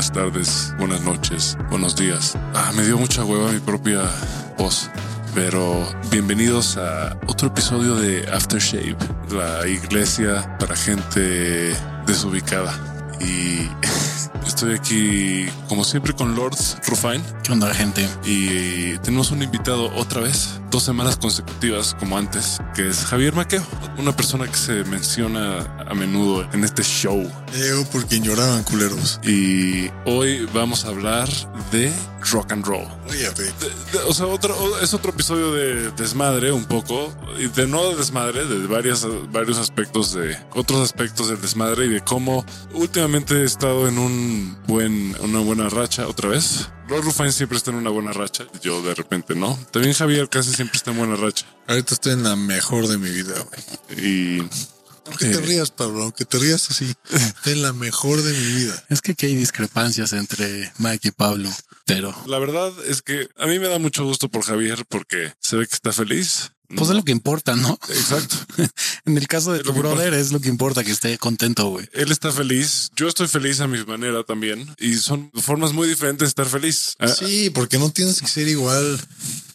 buenas tardes, buenas noches, buenos días. Ah, me dio mucha hueva mi propia voz. Pero bienvenidos a otro episodio de Aftershave, la iglesia para gente desubicada. Y estoy aquí, como siempre, con Lord Rufine. ¿Qué onda, gente? Y tenemos un invitado otra vez, dos semanas consecutivas, como antes, que es Javier Maqueo, una persona que se menciona a menudo en este show. Yo por quien lloraban culeros. Y hoy vamos a hablar de rock and roll. De- de- o sea, otro, es otro episodio de desmadre un poco, y de no de desmadre, de varias, varios aspectos de otros aspectos del desmadre y de cómo últimamente he estado en un buen, una buena racha otra vez. Lord Rufine siempre está en una buena racha, yo de repente no. También Javier casi siempre está en buena racha. Ahorita estoy en la mejor de mi vida, güey. Y Aunque te Eh. rías, Pablo, aunque te rías así. Estoy en la mejor de mi vida. Es que aquí hay discrepancias entre Mike y Pablo, pero la verdad es que a mí me da mucho gusto por Javier porque se ve que está feliz. Pues es lo que importa, ¿no? Exacto. En el caso de Es tu brother es lo que importa, que esté contento, güey. Él está feliz, yo estoy feliz a mi manera también y son formas muy diferentes de estar feliz. Ah, Sí, porque no tienes que ser igual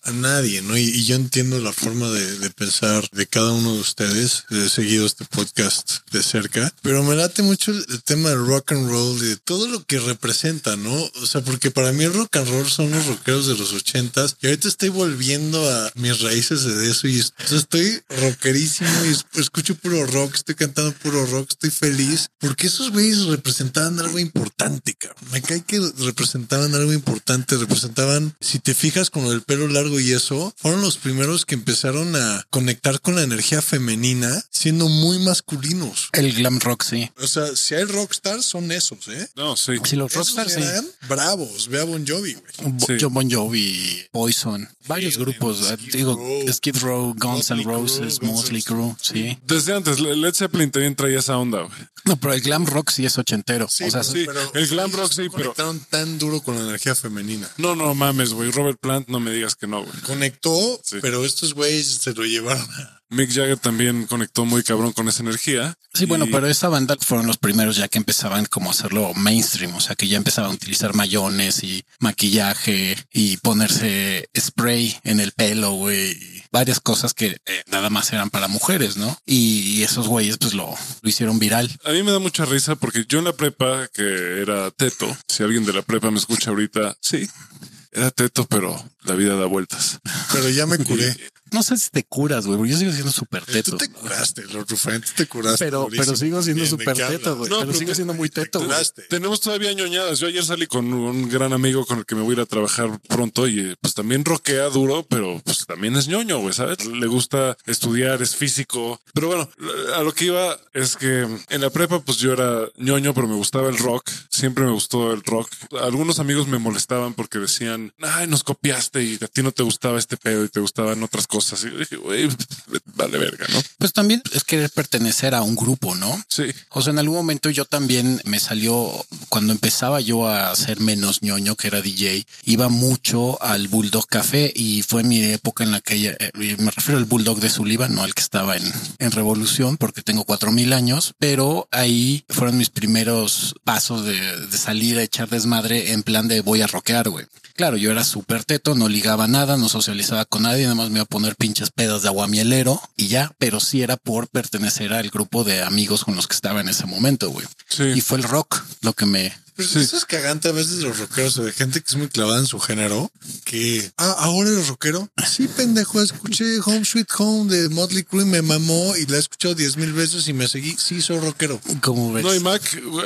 a nadie, ¿no? Y, y yo entiendo la forma de, de pensar de cada uno de ustedes. He seguido este podcast de cerca, pero me late mucho el, el tema del rock and roll, de todo lo que representa, ¿no? O sea, porque para mí el rock and roll son los rockeros de los ochentas y ahorita estoy volviendo a mis raíces de eso y es- estoy rockerísimo y es- escucho puro rock, estoy cantando puro rock, estoy feliz porque esos güeyes representaban algo importante, cabrón. Me cae que representaban algo importante, representaban, si te fijas con del pelo largo y eso, fueron los primeros que empezaron a conectar con la energía femenina siendo muy masculinos. El glam rock, sí. O sea, si hay rockstars, son esos, ¿eh? No, sí. Sí, los Esos rockstars, sí. eran bravos. Ve a Bon Jovi, güey. Bo- Sí. Bon Jovi, Poison, varios grupos. eh, Skid digo, Row, Skid Row, Guns N' Roses, Motley Crue, sí. Desde antes, Led Zeppelin también traía esa onda. güey. No, pero el glam rock sí es ochentero. Sí, o sea, sí. el glam rock sí, pero- conectaron tan duro con la energía femenina. No, no mames, güey. Robert Plant, no me digas que no, güey. Conectó, Sí. pero estos güeyes se lo llevaron a... Mick Jagger también conectó muy cabrón con esa energía. Sí, bueno, Y- pero esa banda fueron los primeros ya que empezaban como a hacerlo mainstream, o sea, que ya empezaban a utilizar mayones y maquillaje y ponerse spray en el pelo, güey, y varias cosas que eh, nada más eran para mujeres, ¿no? Y, y esos güeyes pues lo, lo hicieron viral. A mí me da mucha risa porque yo en la prepa, que era teto, si alguien de la prepa me escucha ahorita, sí, era teto, pero la vida da vueltas. Pero ya me curé. No sé si te curas, güey, yo sigo siendo súper Tú teto. te curaste, Lord tú te curaste. Pero, durísimo. pero sigo siendo Bien, ¿de súper teto, güey. No, pero pero sigo siendo muy te teto, güey. curaste. Tenemos todavía ñoñadas. Yo ayer salí con un gran amigo con el que me voy a ir a trabajar pronto y eh, pues también roquea duro, pero pues también es ñoño, güey, ¿sabes? Le gusta estudiar, es físico. Pero bueno, a lo que iba es que en la prepa pues yo era ñoño, pero me gustaba el rock. Siempre me gustó el rock. Algunos amigos me molestaban porque decían, ay, nos copiaste y a ti no te gustaba este pedo y te gustaban otras cosas. Y yo dije, güey, vale verga, ¿no? Pues también es querer pertenecer a un grupo, ¿no? Sí. O sea, en algún momento yo también me salió, cuando empezaba yo a ser menos ñoño, que era DJ, iba mucho al Bulldog Café y fue mi época en la que ya- eh, me refiero al Bulldog de Sullivan, no al que estaba en, en Revolución, porque tengo cuatro mil años, pero ahí fueron mis primeros pasos de, de salir a echar desmadre en plan de voy a rockear, güey. Claro, yo era súper teto, no ligaba nada, no socializaba con nadie, nada más me iba a poner pinches pedas de aguamielero y ya, pero sí era por pertenecer al grupo de amigos con los que estaba en ese momento, güey. Sí. Y fue el rock lo que me... Pero Sí. eso es cagante a veces de los rockeros o de gente que es muy clavada en su género. Que, ah, ahora eres rockero. Sí, pendejo, escuché Home Sweet Home de Motley Crue y me mamó y la he escuchado diez mil veces y me seguí. Sí, soy rockero. ¿Cómo ves? No, y Mac,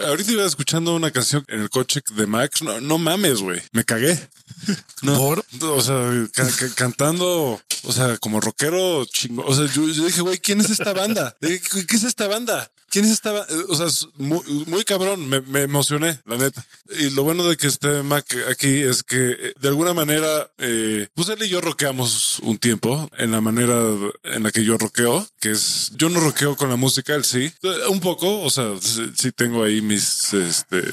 ahorita iba escuchando una canción en el coche de Mac. No, no mames, güey. Me cagué. No, ¿Por? O sea, ca- ca- cantando, o sea, como rockero chingo. O sea, yo, yo dije, güey, ¿quién es esta banda? Dije, ¿Qué qué es esta banda? ¿Quién es esta banda? O sea, es muy, muy cabrón. Me, me emocioné, la neta. Y lo bueno de que esté Mac aquí es que eh, de alguna manera, eh, pues él y yo rockeamos un tiempo en la manera en la que yo rockeo, que es, yo no rockeo con la música, él sí. Eh, Un poco, o sea, sí, sí tengo ahí mis, este,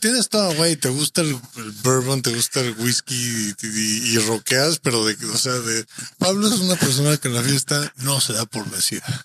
Tienes todo, güey. Te gusta el, el bourbon, te gusta el whisky y, y- y rockeas, pero de, o sea, de Pablo es una persona que en la fiesta no se da por vencida.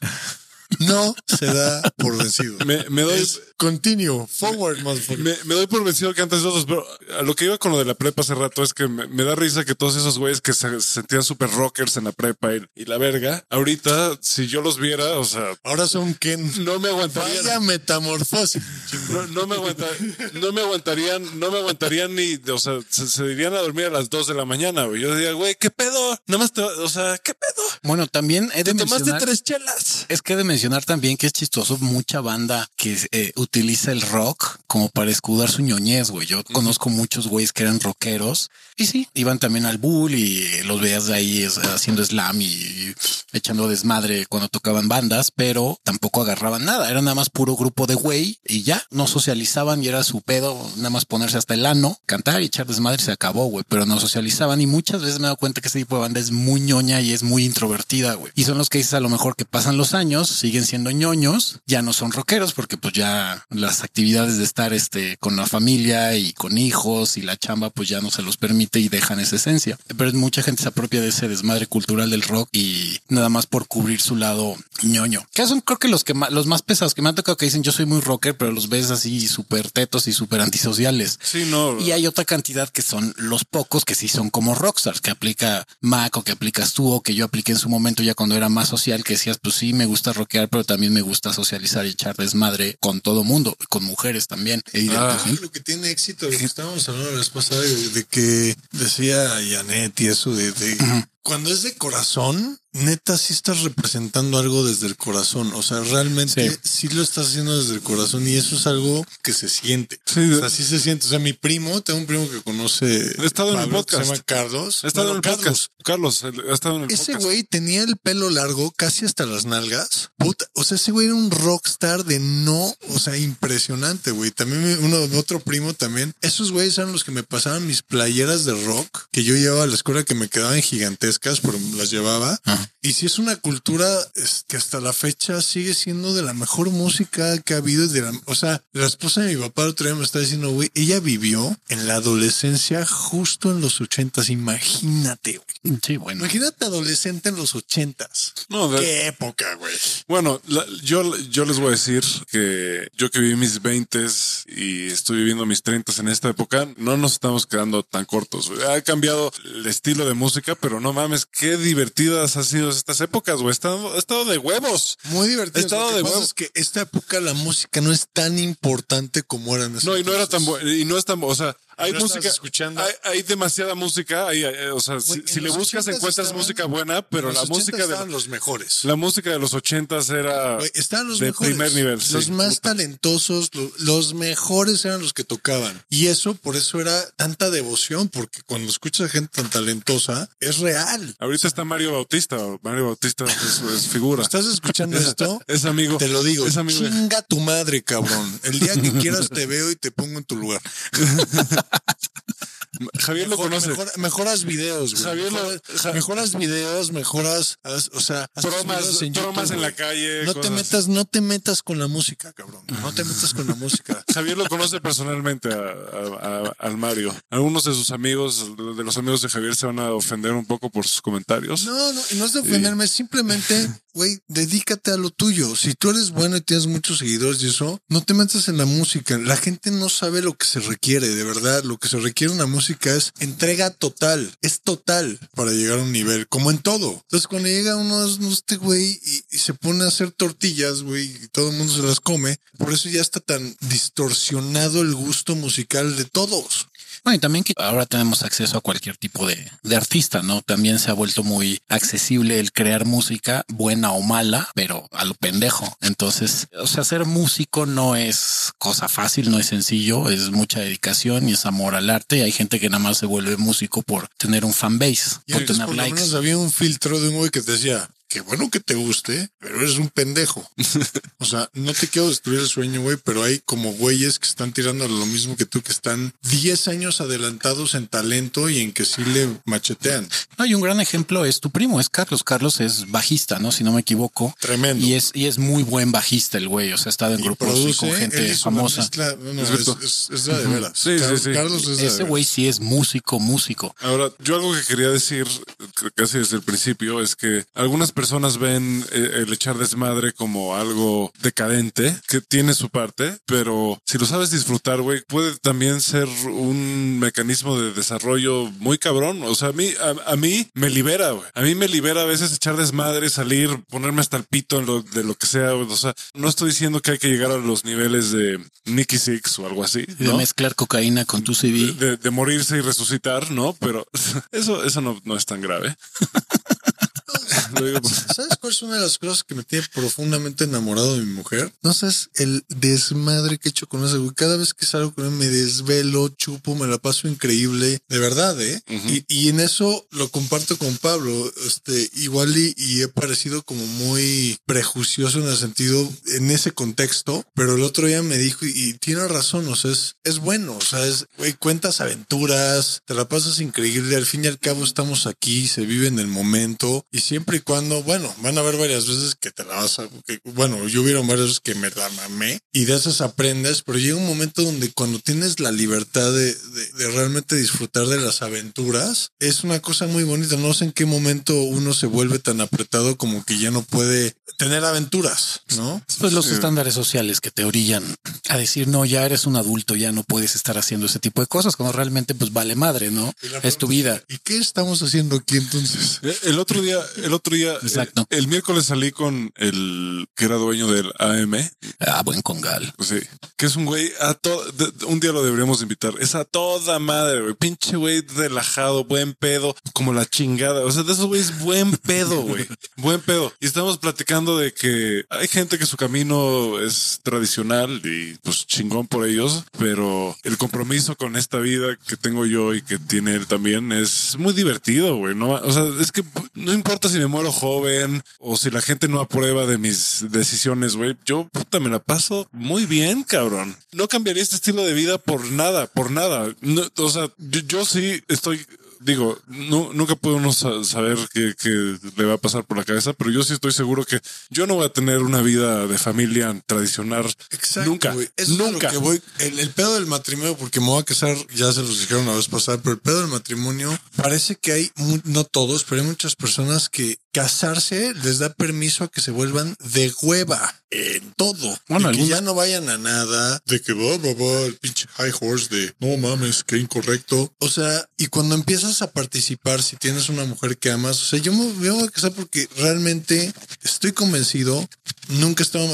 No se da por vencido. me, me doy, Es continue, forward. Me, me doy por vencido que antes de otros, pero a lo que iba con lo de la prepa hace rato es que me, me da risa que todos esos güeyes que se, se sentían super rockers en la prepa y, y la verga, ahorita, si yo los viera, o sea, Ahora son Ken. no me aguantarían. Vaya metamorfosis. No, no me aguanta, no me aguantarían, no me aguantarían ni, o sea, se, se irían a dormir a las 2 de la mañana, güey. Yo diría, güey, ¿qué pedo? Nada más te, o sea, ¿qué pedo? Bueno, también he de Te tomaste mencionar- tres chelas. Es que he de mencionar también que es chistoso mucha banda que eh, utiliza el rock como para escudar su ñoñez, güey. Yo conozco muchos güeyes que eran rockeros y sí, iban también al bull y los veías de ahí haciendo slam y echando desmadre cuando tocaban bandas, pero tampoco agarraban nada. Era nada más puro grupo de güey y ya no socializaban y era su pedo nada más ponerse hasta el ano, cantar y echar desmadre y se acabó, güey. Pero no socializaban y muchas veces me he dado cuenta que este tipo de banda es muy ñoña y es muy introvertida, güey. Y son los que dices a lo mejor que pasan los años, siguen siendo ñoños, ya no son rockeros porque pues ya las actividades de estar este con la familia y con hijos y la chamba pues ya no se los permite y dejan esa esencia. Pero mucha gente se apropia de ese desmadre cultural del rock y nada más por cubrir su lado ñoño. Que son creo que los que más, los más pesados que me han tocado que dicen yo soy muy rocker, pero los ves así súper tetos y súper antisociales. Sí, no. Y hay otra cantidad que son los pocos que sí son como rockstars, que aplica Mac o que aplicas tú o que yo apliqué en su momento ya cuando era más social, que decías, pues sí, me gusta rockear, pero también me gusta socializar y echar desmadre con todo mundo, con mujeres también. Ah. pues, Lo que tiene éxito, lo que estábamos hablando la vez pasada, de, de que decía Janet y eso de, de cuando es de corazón, neta, sí estás representando algo desde el corazón. O sea, realmente sí. Sí. lo estás haciendo desde el corazón y eso es algo que se siente. Sí, o sea, sí se siente. O sea, mi primo, tengo un primo que conoce. He estado en el podcast. Se llama Carlos. Ha estado Bueno, en el podcast. Carlos, ha estado en el ese podcast. güey tenía el pelo largo casi hasta las nalgas. Puta, o sea, ese güey era un rockstar de no, o sea, impresionante, güey. También uno, otro primo también. Esos güeyes eran los que me pasaban mis playeras de rock que yo llevaba a la escuela que me quedaban gigantescas, pero las llevaba. Y si es una cultura es, que hasta la fecha sigue siendo de la mejor música que ha habido. De la, o sea, la esposa de mi papá el otro día me está diciendo, güey, ella vivió en la adolescencia justo en los ochentas. Imagínate, güey. sí, bueno. Imagínate adolescente en los ochentas. No, de- Qué época, güey. Bueno, la- yo, yo les voy a decir que yo que viví mis 20 y estoy viviendo mis 30 en esta época, no nos estamos quedando tan cortos. Ha cambiado el estilo de música, pero no mames, qué divertidas han sido estas épocas, güey. Ha estado, de huevos. Muy divertido. Estado Lo que de pasa huevo. es que esta época la música no es tan importante como era en No, y no era tan bueno, y no es tan, o sea, hay no estás música, escuchando. hay, hay demasiada música, hay, eh, o sea, si, en si le buscas 80s encuentras estaban- música buena, pero En la los 80 música de los mejores. la música de los ochentas era los de mejores. primer nivel. Los sí. más talentosos, lo- los mejores eran los que tocaban. Y eso, por eso era tanta devoción, porque cuando escuchas a gente tan talentosa, es real. Ahorita está Mario Bautista. Mario Bautista es, es figura. ¿Estás escuchando esto? Es amigo. Te lo digo, Es amigo. chinga tu madre, cabrón. El día que quieras te veo y te pongo en tu lugar. Javier lo conoce. mejor- mejoras videos, güey. Javier lo- mejoras, Ja- mejoras videos, mejoras, o sea, Bromas, en bromas en la calle. No te metas, no te metas con la música, cabrón. No te metas con la música. Javier lo conoce personalmente a- a- a- al Mario. Algunos de sus amigos, de los amigos de Javier, se van a ofender un poco por sus comentarios. No, no, y no es de ofenderme, simplemente, güey, dedícate a lo tuyo. Si tú eres bueno y tienes muchos seguidores y eso, no te metas en la música. La gente no sabe lo que se requiere, de verdad. Lo que se requiere en la música es entrega total, es total para llegar a un nivel, como en todo. Entonces, cuando llega uno, este güey, y, se pone a hacer tortillas, güey, y todo el mundo se las come, por eso ya está tan distorsionado el gusto musical de todos. Bueno, y también que ahora tenemos acceso a cualquier tipo de, de artista, ¿no? También se ha vuelto muy accesible el crear música, buena o mala, pero a lo pendejo. Entonces, o sea, ser músico no es cosa fácil, no es sencillo, es mucha dedicación y es amor al arte. Y hay gente que nada más se vuelve músico por tener un fanbase, por tener por lo likes. menos había un filtro de un güey que te decía, qué bueno que te guste, pero eres un pendejo. o sea, no te quiero destruir el sueño, güey, pero hay como güeyes que están tirando lo mismo que tú, que están 10 años adelantados en talento y en que sí le machetean. No, y un gran ejemplo es tu primo, es Carlos. Carlos es bajista, ¿no? Si no me equivoco. Tremendo. Y es, y es muy buen bajista el güey. O sea, ha estado en grupos produce, con gente famosa. mezcla- no, no, Es es, es- es la de veras. Sí, sí, Car- sí. Carlos es Ese güey sí es músico, músico. Ahora, yo algo que quería decir casi desde el principio, es que algunas personas ven eh, el echar desmadre como algo decadente, que tiene su parte, pero si lo sabes disfrutar, güey, puede también ser un mecanismo de desarrollo muy cabrón. O sea, a mí, a, mí me libera, güey. A mí me libera a veces echar desmadre, salir, ponerme hasta el pito en lo, de lo que sea. O sea, no estoy diciendo que hay que llegar a los niveles de Nicky Six o algo así. De mezclar cocaína con tu CV. De, de, morirse y resucitar, ¿no? Pero eso, eso no, no es tan grave. ¿Sabes cuál es una de las cosas que me tiene profundamente enamorado de mi mujer? No sabes el desmadre que he hecho con ese güey. Cada vez que salgo con él me desvelo, chupo, me la paso increíble. De verdad, ¿eh? y, en eso lo comparto con Pablo. Este, igual y, he parecido como muy prejuicioso en el sentido, en ese contexto, pero el otro día me dijo, y, tiene razón, o sea, es, es bueno, o sea, es, güey, cuentas aventuras, te la pasas increíble, al fin y al cabo estamos aquí, se vive en el momento, y siempre y cuando, bueno, van a haber varias veces que te la vas a, bueno, yo hubieron varias veces que me la mamé y de esas aprendes, pero llega un momento donde cuando tienes la libertad de, de, realmente disfrutar de las aventuras, es una cosa muy bonita. No sé en qué momento uno se vuelve tan apretado como que ya no puede tener aventuras, ¿no? Pues los estándares sociales que te orillan a decir, no, ya eres un adulto, ya no puedes estar haciendo ese tipo de cosas, cuando realmente pues vale madre, ¿no? Es tu vida. ¿Y qué estamos haciendo aquí entonces? El otro día, el otro día, Exacto. El, miércoles salí con el que era dueño del AM. Ah, buen congal. Sí, que es un güey a todo. Un día lo deberíamos invitar. Es a toda madre, güey. Pinche güey relajado, buen pedo, como la chingada. O sea, de esos güeyes, buen pedo, güey. buen pedo. Y estamos platicando de que hay gente que su camino es tradicional y pues chingón por ellos, pero el compromiso con esta vida que tengo yo y que tiene él también es muy divertido, güey. No, o sea, es que no importa si me muero joven o si la gente no aprueba de mis decisiones, güey. Yo puta me la paso muy bien, cabrón. No cambiaría este estilo de vida por nada, por nada. o sea, yo sí estoy digo, no, nunca podemos saber qué, le va a pasar por la cabeza, pero yo sí estoy seguro que yo no voy a tener una vida de familia tradicional. Exacto, nunca. nunca. que voy. El, pedo del matrimonio, porque me voy a casar, ya se los dijeron una vez pasada, pero el pedo del matrimonio parece que hay, no todos, pero hay muchas personas que casarse les da permiso a que se vuelvan de hueva en todo. Bueno, y que ya no vayan a nada de que va, va, va, el pinche high horse de no mames, qué incorrecto. O sea, y cuando empiezas a participar, si tienes una mujer que amas, o sea, yo me voy a casar porque realmente estoy convencido, nunca he estado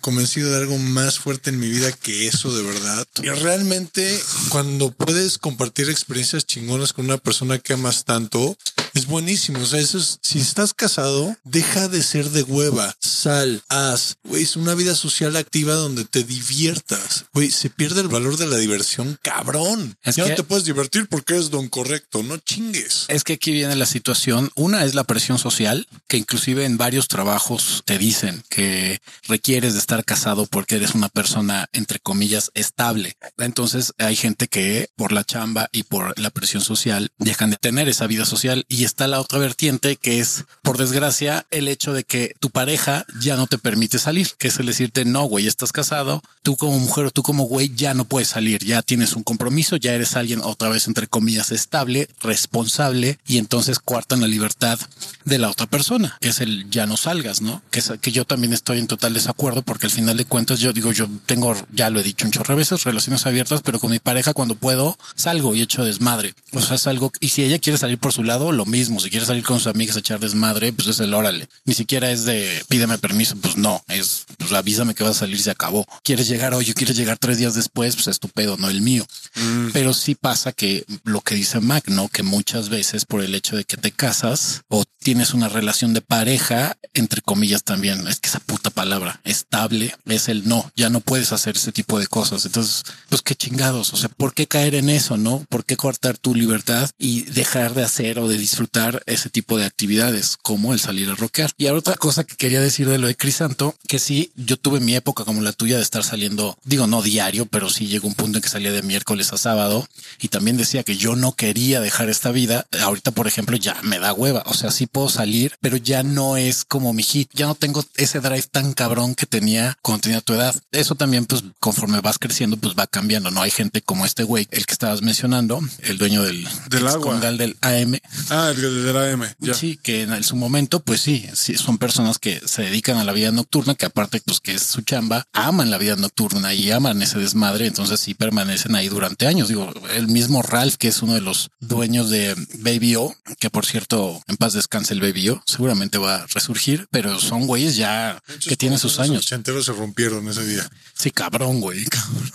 convencido de algo más fuerte en mi vida que eso de verdad. Y realmente cuando puedes compartir experiencias chingonas con una persona que amas tanto, es buenísimo. O sea, eso es, si estás casado, deja de ser de hueva, sal, haz, güey, es una vida social activa donde te diviertas. Güey, se pierde el valor de la diversión, cabrón. ya no te puedes divertir porque es don correcto, no chingues. Es que aquí viene la situación. Una es la presión social, que inclusive en varios trabajos te dicen que requieres de estar casado porque eres una persona, entre comillas, estable. Entonces hay gente que por la chamba y por la presión social dejan de tener esa vida social y está la otra vertiente que es, por desgracia, el hecho de que tu pareja ya no te permite salir, que es el decirte, no, güey, estás casado, tú como mujer o tú como güey ya no puedes salir, ya tienes un compromiso, ya eres alguien otra vez, entre comillas, estable, responsable y entonces cuartan la libertad de la otra persona, que es el ya no salgas, ¿no? Que, es, que yo también estoy en total desacuerdo porque al final de cuentas yo digo, yo tengo, ya lo he dicho un chorro de veces, relaciones abiertas, pero con mi pareja cuando puedo salgo y echo desmadre. O sea, es algo, y si ella quiere salir por su lado, lo mismo. Si quiere salir con sus amigas a echar desmadre, pues es el órale. Ni siquiera es de pídeme permiso, pues no, es pues avísame que vas a salir, se acabó. Quieres llegar hoy o quieres llegar tres días después, pues estupendo, no el mío. Mm. Pero sí pasa que lo que dice Mac, ¿no? Que muchas veces por el hecho de que te casas o tienes una relación de pareja, entre comillas también, es que esa puta palabra estable es el no, ya no puedes hacer ese tipo de cosas. Entonces, pues qué chingados, o sea, ¿por qué caer en eso, no? ¿Por qué cortar tu libertad y dejar de hacer o de disfrutar ese tipo de actividades como el salir a rockear? Y ahora otra cosa que quería decir de lo de Crisanto, que sí, yo tuve mi época como la tuya de estar saliendo, digo no diario, pero sí llegó un punto en que salía de miércoles a sábado y también decía que yo no quería dejar esta vida. Ahorita, por ejemplo, ya me da hueva. O sea, sí puedo salir, pero ya no es como mi hit. Ya no tengo ese drive tan cabrón que tenía cuando tenía tu edad. Eso también, pues, conforme vas creciendo, pues va cambiando. No hay gente como este güey, el que estabas mencionando, el dueño del, Del agua. del AM. Ah, de la M. Ya. Sí, que en su momento, pues sí, sí, son personas que se dedican a la vida nocturna, que aparte, pues que es su chamba, aman la vida nocturna y aman ese desmadre, entonces sí permanecen ahí durante años. Digo, el mismo Ralph, que es uno de los dueños de Baby O, que por cierto, en paz descanse el Baby O, seguramente va a resurgir, pero son güeyes ya que tienen sus Los años. ochenteros se rompieron ese día. Sí, cabrón, güey. cabrón.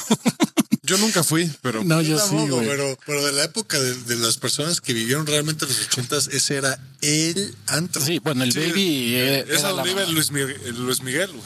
Yo nunca fui, pero No, yo sí, pero, pero de la época de, de las personas que vivieron realmente los ochentas, ese era el antro. Sí, bueno, el Sí, Baby eh, es era la donde mamá. Luis Miguel, el Luis Miguel, güey.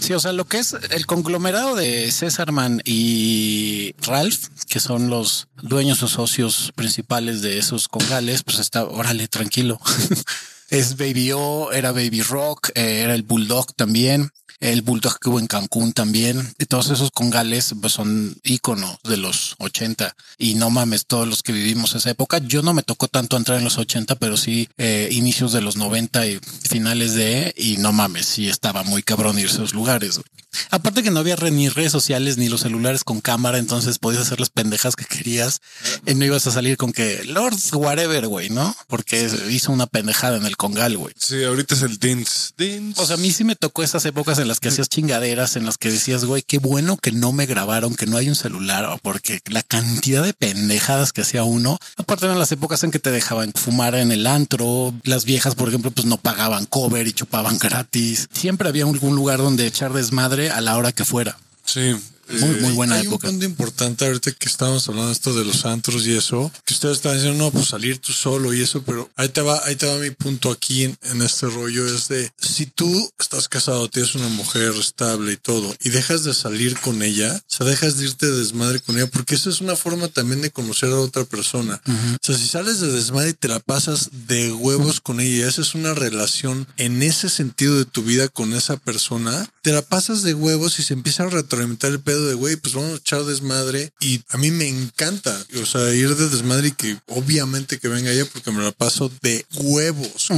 Sí, o sea, lo que es el conglomerado de Césarman y Ralph, que son los dueños o socios principales de esos congales, pues está, órale, tranquilo. es Baby O, era Baby Rock, eh, era el Bulldog también. El Bulldog que hubo en Cancún también. Y todos esos congales pues son íconos de los 80. Y no mames, todos los que vivimos esa época. Yo no me tocó tanto entrar en los 80, pero sí eh, inicios de los 90 y finales de... Y no mames, sí estaba muy cabrón irse a esos lugares. güey. Aparte que no había ni redes sociales ni los celulares con cámara, entonces podías hacer las pendejas que querías. Y no ibas a salir con que Lords whatever, güey, ¿no? Porque hizo una pendejada en el congal, güey. Sí, ahorita es el Dins. Dins. O sea, a mí sí me tocó esas épocas en las que hacías chingaderas, en las que decías, güey, qué bueno que no me grabaron, que no hay un celular, o porque la cantidad de pendejadas que hacía uno. Aparte eran las épocas en que te dejaban fumar en el antro. Las viejas, por ejemplo, pues no pagaban cover y chupaban gratis. Siempre había algún lugar donde echar desmadre a la hora que fuera. sí. Muy, eh, muy buena Hay época. un punto importante ahorita que estábamos hablando esto de los antros y eso, que ustedes están diciendo, no, pues salir tú solo y eso, pero ahí te va, ahí te va mi punto aquí en, en este rollo, es de, si tú estás casado, tienes una mujer estable y todo, y dejas de salir con ella, o sea, dejas de irte de desmadre con ella, porque esa es una forma también de conocer a otra persona. O sea, si sales de desmadre y te la pasas de huevos con ella, y haces una relación en ese sentido de tu vida con esa persona, te la pasas de huevos y se empieza a retroalimentar el pedo de güey, pues vamos a echar desmadre. Y a mí me encanta, o sea, ir de desmadre y que obviamente que venga ella porque me la paso de huevos.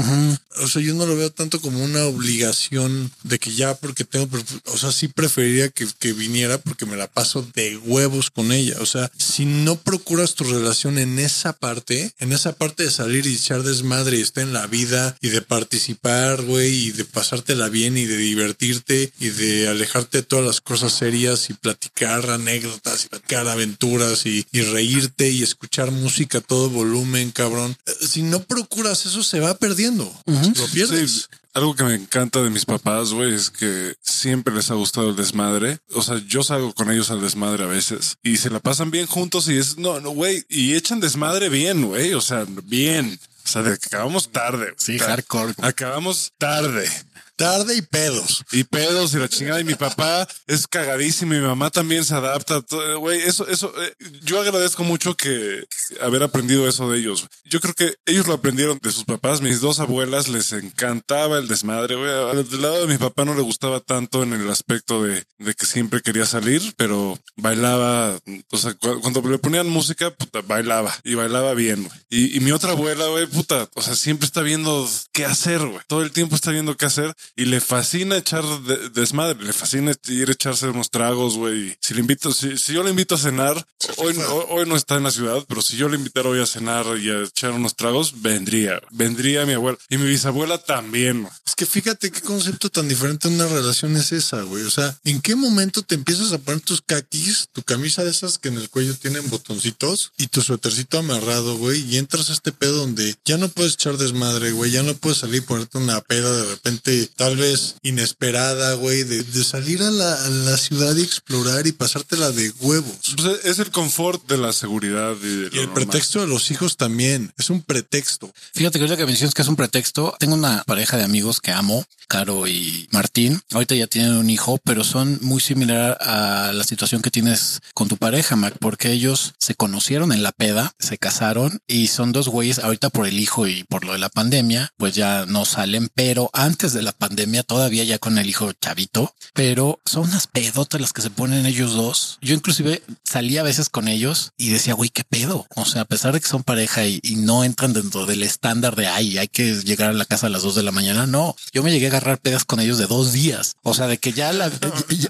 O sea, yo no lo veo tanto como una obligación de que ya porque tengo, o sea, sí preferiría que, que viniera porque me la paso de huevos con ella. O sea, si no procuras tu relación en esa parte, en esa parte de salir y echar desmadre y estar en la vida y de participar, güey, y de pasártela bien y de divertirte y de alejarte de todas las cosas serias y platicar anécdotas y platicar aventuras y, y reírte y escuchar música a todo volumen, cabrón. Si no procuras eso, se va perdiendo. Lo pierdes. Sí, algo que me encanta de mis papás, güey, es que siempre les ha gustado el desmadre. O sea, yo salgo con ellos al desmadre a veces y se la pasan bien juntos y es, no, no, güey, y echan desmadre bien, güey. O sea, bien. O sea, de que acabamos tarde. Sí, hardcore. Acabamos tarde. Tarde y pedos. Y pedos y la chingada. Y mi papá es cagadísimo. Y mi mamá también se adapta. Güey, eso, eso, eh, yo agradezco mucho que haber aprendido eso de ellos. Yo creo que ellos lo aprendieron de sus papás. Mis dos abuelas les encantaba el desmadre. Güey, del lado de mi papá no le gustaba tanto en el aspecto de, de que siempre quería salir, pero bailaba. O sea, cu- cuando le ponían música, puta, bailaba y bailaba bien. güey. Y, y mi otra abuela, güey, puta, o sea, siempre está viendo qué hacer, güey. Todo el tiempo está viendo qué hacer y le fascina echar de- desmadre, le fascina ir a echarse unos tragos, güey. Si le invito, si, si yo le invito a cenar, hoy, hoy, hoy no está en la ciudad, pero si yo le invitara hoy a cenar y a echar unos tragos, vendría, vendría mi abuela y mi bisabuela también. Es que fíjate qué concepto tan diferente de una relación es esa, güey. O sea, ¿en qué momento te empiezas a poner tus caquis, tu camisa de esas que en el cuello tienen botoncitos y tu suétercito amarrado, güey? Y entras a este pedo donde ya no puedes echar desmadre, güey. Ya no puedes salir y ponerte una peda de repente, tal vez inesperada, güey. De, de salir a la, a la ciudad y explorar y pasártela de huevos. Pues es el confort de la seguridad y, de Y el normal. pretexto de los hijos también. Es un pretexto. Fíjate que ahorita que mencionas que es un pretexto, tengo una pareja de amigos que amo, Caro y Martín. Ahorita ya tienen un hijo, pero son muy similar a la situación que tienes con tu pareja, Mac, porque ellos se conocieron en la peda, se casaron y son dos güeyes ahorita por el hijo y por lo de la pandemia, pues ya no salen, pero antes de la pandemia, todavía ya con el hijo chavito, pero son unas pedotas las que se ponen ellos dos. Yo inclusive salía a veces con ellos y decía, güey, qué pedo. O sea, a pesar de que son pareja y, y no entran dentro del estándar de, ay, hay que llegar a la casa a las dos de la mañana. No, yo me llegué a agarrar pedas con ellos de dos días. O sea, de que ya la, ya,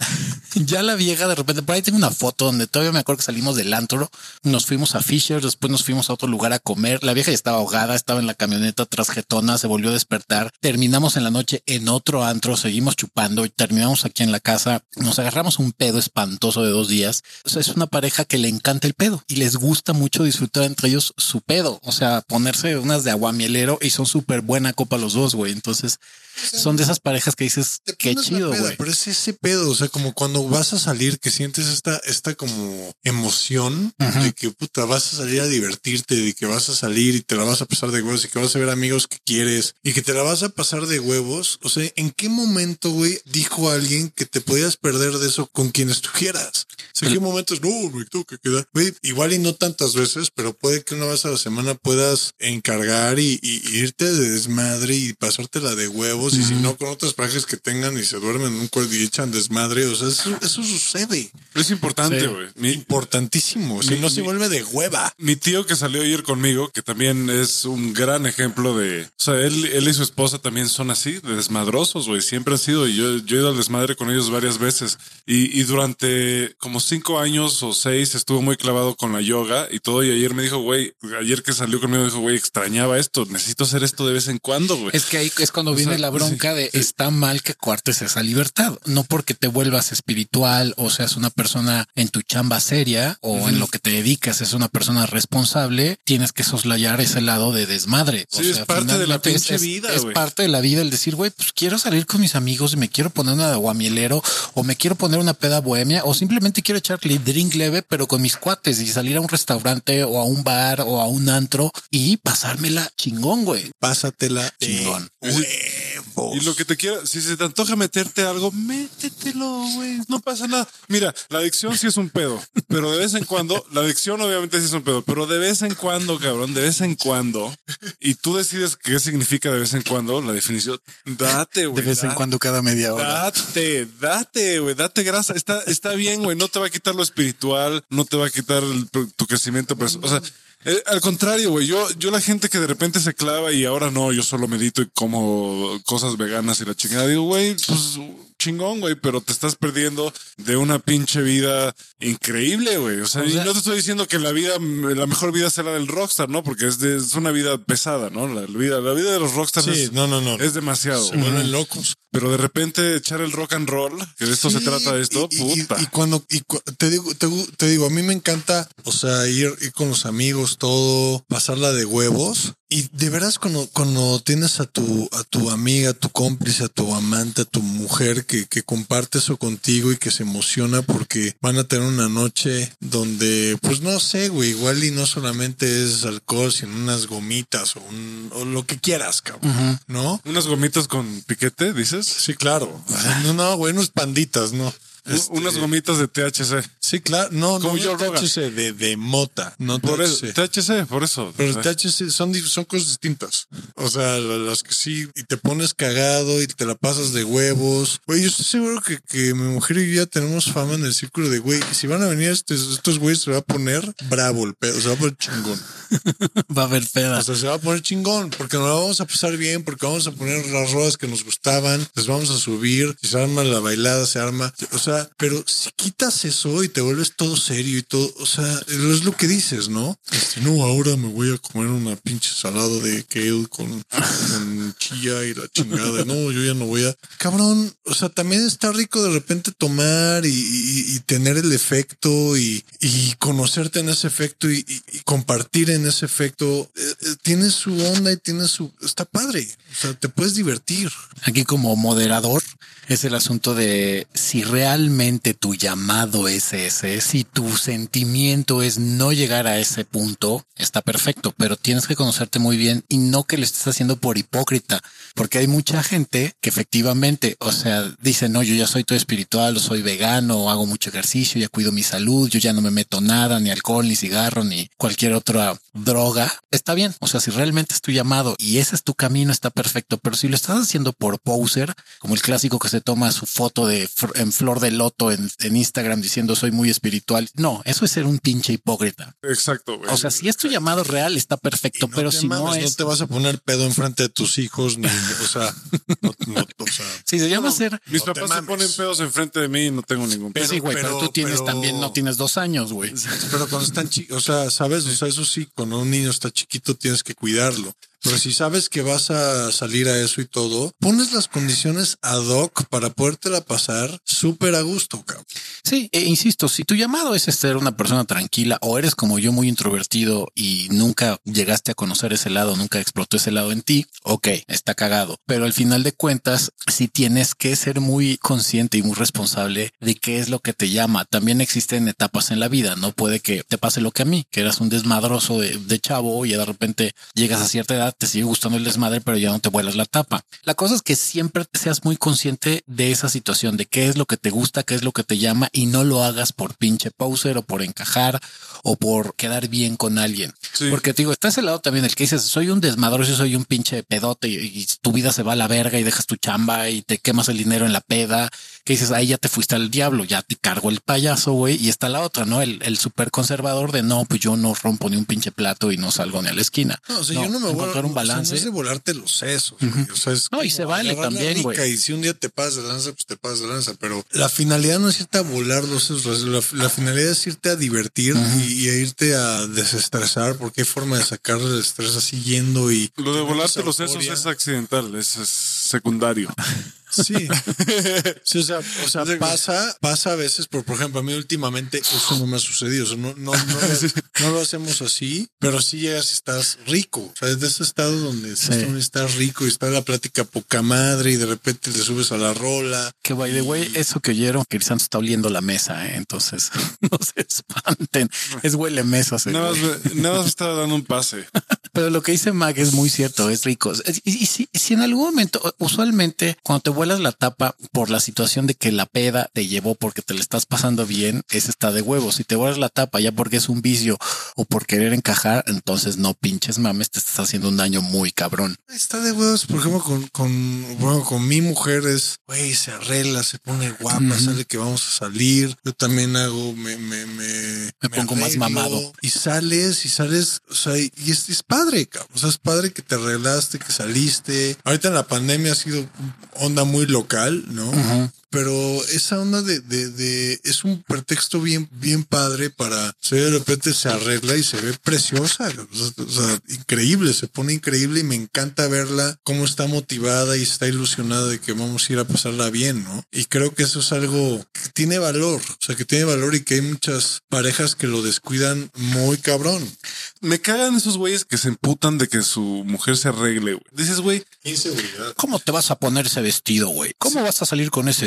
ya la vieja de repente, por ahí tengo una foto donde todavía me acuerdo que salimos del antro, nos fuimos a Fisher, después nos fuimos a otro lugar a comer. La vieja ya estaba ahogada, estaba en la camioneta trasjetona, se volvió a despertar. Terminamos en la noche en otro antro, seguimos chupando y terminamos aquí en la casa. Nos agarramos un pedo espantoso de dos días. O sea, es una pareja que le encanta el pedo y les gusta mucho disfrutar entre ellos su pedo. O sea, ponerse unas de aguamielero y son súper buena copa los dos, güey. Entonces son de esas parejas que dices qué chido, güey. Pero es ese pedo, o sea, como cuando vas a salir, que sientes esta, esta como emoción de que puta, vas a salir a divertirte, de que vas a salir y te la vas a pasar de huevos y que vas a ver amigos que quieres y que te la vas a pasar de huevos. O sea, ¿en qué momento, güey, dijo alguien que te podías perder de eso con quienes tú quieras? O sea, ¿En qué momentos? No, me tengo que quedar. Güey, igual y no tantas veces, pero puede que una vez a la semana puedas encargar y, y- y irte de desmadre y pasártela de huevos. Y si no, con otras parejas que tengan y se duermen en un cuarto y echan desmadre. O sea, eso, eso sucede. Es importante, Sí. güey. Mi, Importantísimo. Si Mi- no se mi- vuelve de hueva. mi tío que salió ayer conmigo, que también es un gran ejemplo de, o sea, él, él y su esposa también son así, de desmadrosos, güey, siempre han sido, y yo, yo he ido al desmadre con ellos varias veces, y, y durante como cinco años o seis estuvo muy clavado con la yoga y todo, y ayer me dijo, güey, ayer que salió conmigo dijo, güey, extrañaba esto, necesito hacer esto de vez en cuando, güey. Es que ahí es cuando O viene sea, la bronca de está mal que cuartes esa libertad, no porque te vuelvas espiritual o seas una persona en tu chamba seria o en lo que te dedicas es una persona responsable, tienes que soslayar ese lado de desmadre. O Sí, es parte de la pinche es- vida, Es parte de la vida el decir, güey, pues quiero salir con mis amigos y me quiero poner una de aguamielero o me quiero poner una peda bohemia o simplemente quiero echarle drink leve, pero con mis cuates y salir a un restaurante o a un bar o a un antro y pasármela chingón, güey. Pásatela de Chingón. Y lo que te quiera, si se te antoja meterte algo, métetelo, güey. No pasa nada. Mira, la adicción sí es un pedo, pero de vez en cuando, la adicción obviamente sí es un pedo, pero de vez en cuando, cabrón, de vez en cuando, y tú decides qué significa de vez en cuando, la definición, date, De güey. vez en da- cuando cada media hora. Date, date, güey, date grasa. Está, está bien, güey. No te va a quitar lo espiritual, no te va a quitar el- tu crecimiento. personal. O sea, eh, al contrario, güey. Yo, yo la gente que de repente se clava y ahora no, yo solo medito y como cosas veganas y la chingada. Digo, güey, pues chingón, güey, pero te estás perdiendo de una pinche vida increíble, güey. O sea, O y no te estoy diciendo que la vida, la mejor vida la del rockstar, ¿no? Porque es, de- es una vida pesada, ¿no? La, vida, la vida de los rockstars Sí, es, no, no, no. es demasiado. Se vuelven locos. Pero de repente echar el rock and roll, que de esto se trata esto, y, puta. Y, cuando y cu- te digo, te, te digo, a mí me encanta, o sea, ir, ir con los amigos, todo, pasarla de huevos. Y de veras cuando, cuando tienes a tu, a tu amiga, a tu cómplice, a tu amante, a tu mujer que, que comparte eso contigo y que se emociona porque van a tener una noche donde, pues no sé, güey, igual y no solamente es alcohol, sino unas gomitas o, un, o lo que quieras, cabrón, ¿no? Unas gomitas con piquete, dices. Sí, claro. No, no, güey, unos panditas, no. Este, Unas gomitas de THC. Sí, claro. No, Como no, Joe no. THC, de, de mota, no Por eso, THC. THC, por eso. Pero el THC son, son cosas distintas. O sea, la- las que sí, y te pones cagado y te la pasas de huevos. Güey, yo estoy seguro que, que mi mujer y yo ya tenemos fama en el círculo de güey. Si van a venir estos, estos güeyes, se va a poner bravo el pedo, se va a poner chingón. Va a haber O pedas. sea, se va a poner chingón porque nos la vamos a pasar bien, porque vamos a poner las rodas que nos gustaban, les vamos a subir, si se arma la bailada, se arma. O sea, pero si quitas eso y te vuelves todo serio y todo, o sea, es lo que dices, ¿no? Este, no, ahora me voy a comer una pinche salada de kale con, con chía y la chingada. No, yo ya no voy a. Cabrón, o sea, también está rico de repente tomar y, tener el efecto y, conocerte en ese efecto y, compartir en ese efecto. Eh, eh, tiene su onda y tiene su. Está padre. O sea, te puedes divertir. Aquí como moderador es el asunto de si realmente tu llamado es ese, si tu sentimiento es no llegar a ese punto, está perfecto, pero tienes que conocerte muy bien y no que lo estés haciendo por hipócrita, porque hay mucha gente que efectivamente, o sea, dice, no, yo ya soy todo espiritual, o soy vegano, o hago mucho ejercicio, ya cuido mi salud, yo ya no me meto nada, ni alcohol, ni cigarro, ni cualquier otra droga. Está bien, o sea, si realmente es tu llamado y ese es tu camino, está perfecto, pero si lo estás haciendo por poser, como el clásico que se toma su foto de en flor de loto en, Instagram diciendo soy muy espiritual, no, eso es ser un pinche hipócrita. Exacto. O sea, si es tu llamado real, está perfecto, pero si no es... No te vas a poner pedo enfrente de tus hijos, ni, o sea, no, o sea si se llama ser... Mis papás se ponen pedos enfrente de mí y no tengo ningún pedo. sí, güey, pero, tú tienes también, no tienes dos años, güey. Pero cuando están chicos, o sea, sabes, o sea, eso sí, cuando un niño está chiquito tienes que cuidarlo. Pero si sabes que vas a salir a eso y todo, pones las condiciones ad hoc para podértela pasar súper a gusto, cabrón. Sí, e insisto, si tu llamado es ser una persona tranquila o eres como yo muy introvertido y nunca llegaste a conocer ese lado, nunca explotó ese lado en ti, ok, está cagado. Pero al final de cuentas, sí tienes que ser muy consciente y muy responsable de qué es lo que te llama. También existen etapas en la vida, no puede que te pase lo que a mí, que eras un desmadroso de, de chavo y de repente llegas a cierta edad te sigue gustando el desmadre, pero ya no te vuelas la tapa. La cosa es que siempre seas muy consciente de esa situación, de qué es lo que te gusta, qué es lo que te llama y no lo hagas por pinche poser o por encajar o por quedar bien con alguien. Porque te digo, está ese lado también el que dices, soy un desmadroso, soy un pinche pedote y, tu vida se va a la verga y dejas tu chamba y te quemas el dinero en la peda, que dices, ahí ya te fuiste al diablo, ya te cargo el payaso, güey. Y está la otra, ¿no? El, el súper conservador de no, pues yo no rompo ni un pinche plato y no salgo ni a la esquina. No, o sea, yo no me voy a un balance. es de volarte los sesos. O sea, es no, y se vale también, güey. Y si un día te pasas de lanza, pues te pasas de lanza. Pero la finalidad no es irte a volar los sesos. La, finalidad es irte a divertir y, a irte a desestresar porque hay forma de sacar el estrés así yendo y. Lo de volarte los sesos es accidental, es secundario. Sí. sí o sea, o sea pasa, pasa a veces, por, por ejemplo, a mí últimamente eso no me ha sucedido. O sea, no, no, no, lo hacemos así, pero sí llegas y estás rico. O sea, es de ese estado donde estás rico y está la plática poca madre y de repente le subes a la rola. Que by the way, eso que oyeron, que Santo está oliendo la mesa, ¿eh? entonces no se espanten. Es huele mesa. Nada más, nada más estaba dando un pase. Pero lo que dice Mag es muy cierto, es rico. Y, si, si, en algún momento, usualmente, cuando te vuelas la tapa por la situación de que la peda te llevó porque te le estás pasando bien, ese está de huevo. Si te vuelas la tapa ya porque es un vicio o por querer encajar, entonces no pinches mames, te estás haciendo un daño muy cabrón. Está de huevos, por ejemplo, con, con, bueno, con mi mujer es, güey, se arregla, se pone guapa, sale que vamos a salir. Yo también hago, me, me, me, me pongo más mamado. Y sales y sales, o sea, y es, es padre padre, O sea, es padre que te arreglaste, que saliste. Ahorita en la pandemia ha sido onda muy local, ¿no? Pero esa onda de, de, de, es un pretexto bien, bien padre para se de repente se arregla y se ve preciosa, o sea, increíble, se pone increíble y me encanta verla cómo está motivada y está ilusionada de que vamos a ir a pasarla bien, ¿no? Y creo que eso es algo que tiene valor, o sea, que tiene valor y que hay muchas parejas que lo descuidan muy cabrón. Me cagan esos güeyes que se emputan de que su mujer se arregle, güey. Dices, güey, inseguridad. ¿Cómo te vas a poner ese vestido, güey? ¿Cómo vas a salir con ese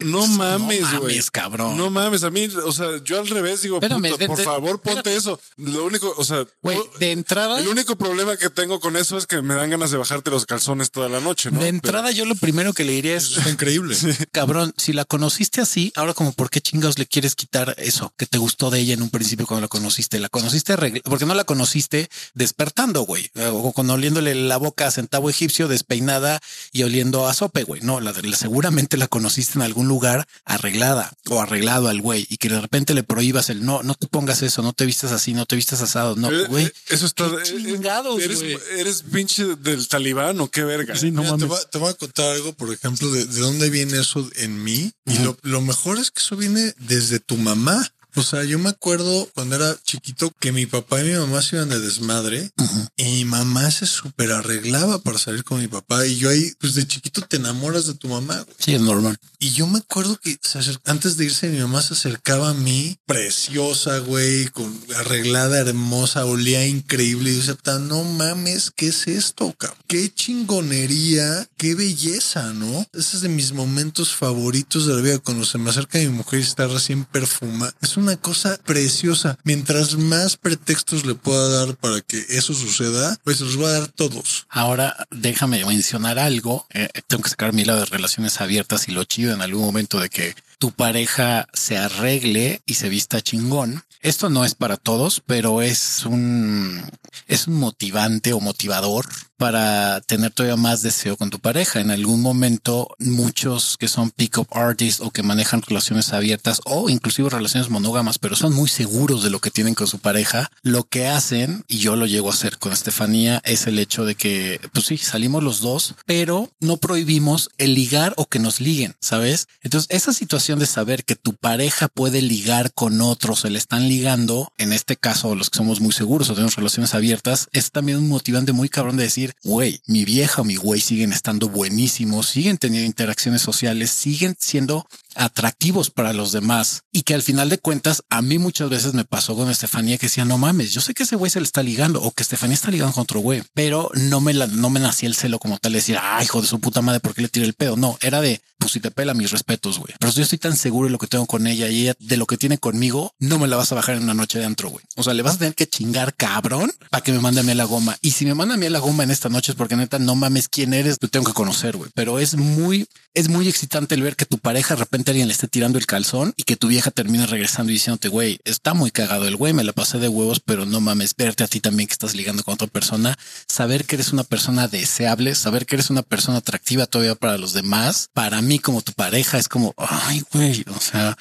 no mames, güey. No mames, cabrón. No mames, a mí, o sea, yo al revés digo, por favor, ponte eso. Lo único, o sea, güey, de entrada. El único problema que tengo con eso es que me dan ganas de bajarte los calzones toda la noche, ¿no? De entrada, yo lo primero que le diría es, increíble. Cabrón, si la conociste así, ahora como por qué chingados le quieres quitar eso que te gustó de ella en un principio cuando la conociste? La conociste porque no la conociste despertando, güey, o con oliéndole la boca a centavo egipcio despeinada y oliendo a sope, güey. No, la, la seguramente la conociste en algún lugar arreglada o arreglado al güey y que de repente le prohíbas el no, no te pongas eso, no te vistas así, no te vistas asado, no, eh, güey. Eh, eso está eh, chingados, eres, eres pinche del talibán o qué verga. Sí, no te, voy, a contar algo, por ejemplo, de, de dónde viene eso en mí. Y lo, lo mejor es que eso viene desde tu mamá. O sea, yo me acuerdo cuando era chiquito que mi papá y mi mamá se iban de desmadre y mi mamá se súper arreglaba para salir con mi papá. Y yo ahí, pues de chiquito te enamoras de tu mamá. güey. Sí, es normal. Y yo me acuerdo que antes de irse mi mamá se acercaba a mí, preciosa, güey, con arreglada, hermosa, olía increíble. Y yo decía, "Ta, no mames, ¿qué es esto, cabrón? Qué chingonería, qué belleza, ¿no? Ese es de mis momentos favoritos de la vida, cuando se me acerca mi mujer y está recién perfumada. Es una cosa preciosa. Mientras más pretextos le pueda dar para que eso suceda, pues los voy a dar todos. Ahora déjame mencionar algo. Eh, tengo que sacar mi lado de relaciones abiertas y lo chido en algún momento de que tu pareja se arregle y se vista chingón. Esto no es para todos, pero es un es un motivante o motivador para tener todavía más deseo con tu pareja. En algún momento, muchos que son pick-up artists o que manejan relaciones abiertas o inclusive relaciones monógamas, pero son muy seguros de lo que tienen con su pareja, lo que hacen, y yo lo llego a hacer con Estefanía, es el hecho de que, pues sí, salimos los dos, pero no prohibimos el ligar o que nos liguen, ¿sabes? Entonces, esa situación de saber que tu pareja puede ligar con otros, se le están ligando, en este caso, los que somos muy seguros o tenemos relaciones abiertas, es también un motivante muy cabrón de decir, güey, mi vieja o mi güey siguen estando buenísimos, siguen teniendo interacciones sociales, siguen siendo atractivos para los demás. Y que al final de cuentas a mí muchas veces me pasó con Estefanía que decía no mames yo sé que ese güey se le está ligando o que Estefanía está ligando con otro güey pero no me la, no me nacía el celo como tal de decir ay hijo de su puta madre por qué le tiré el pedo no era de pues si te pela mis respetos güey. Pero yo estoy tan seguro de lo que tengo con ella y ella de lo que tiene conmigo no me la vas a bajar en una noche de antro güey. O sea le vas a tener que chingar cabrón para que me mande a mí a la goma. Y si me manda a mí a la goma en esta noche es porque neta no mames quién eres te tengo que conocer güey pero es muy es muy excitante el ver que tu pareja de repente alguien le esté tirando el calzón y que tu vieja termine regresando y diciéndote, güey, está muy cagado el güey, me la pasé de huevos, pero no mames, verte a ti también que estás ligando con otra persona, saber que eres una persona deseable, saber que eres una persona atractiva todavía para los demás, para mí como tu pareja es como, ay, güey, o sea,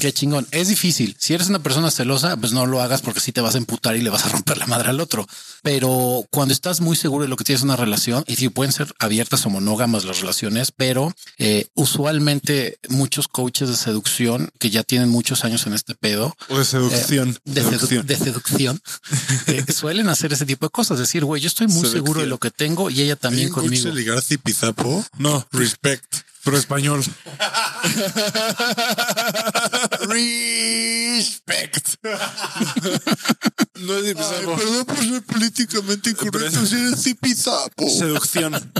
qué chingón. Es difícil. Si eres una persona celosa, pues no lo hagas porque sí te vas a emputar y le vas a romper la madre al otro. Pero cuando estás muy seguro de lo que tienes una relación, y sí, pueden ser abiertas o monógamas las relaciones, pero eh, usualmente muchos coaches de seducción que ya tienen muchos años en este pedo O de seducción. eh, de, sedu- Seducción. de seducción eh, suelen hacer ese tipo de cosas. Decir, güey, yo estoy muy Seducción. seguro de lo que tengo y ella también ¿Hay un coach conmigo. de ligar zipizapo? No, Respect. Pero español. Respect. No es perdón por ser políticamente incorrecto. Si eres zipizapo. Seducción.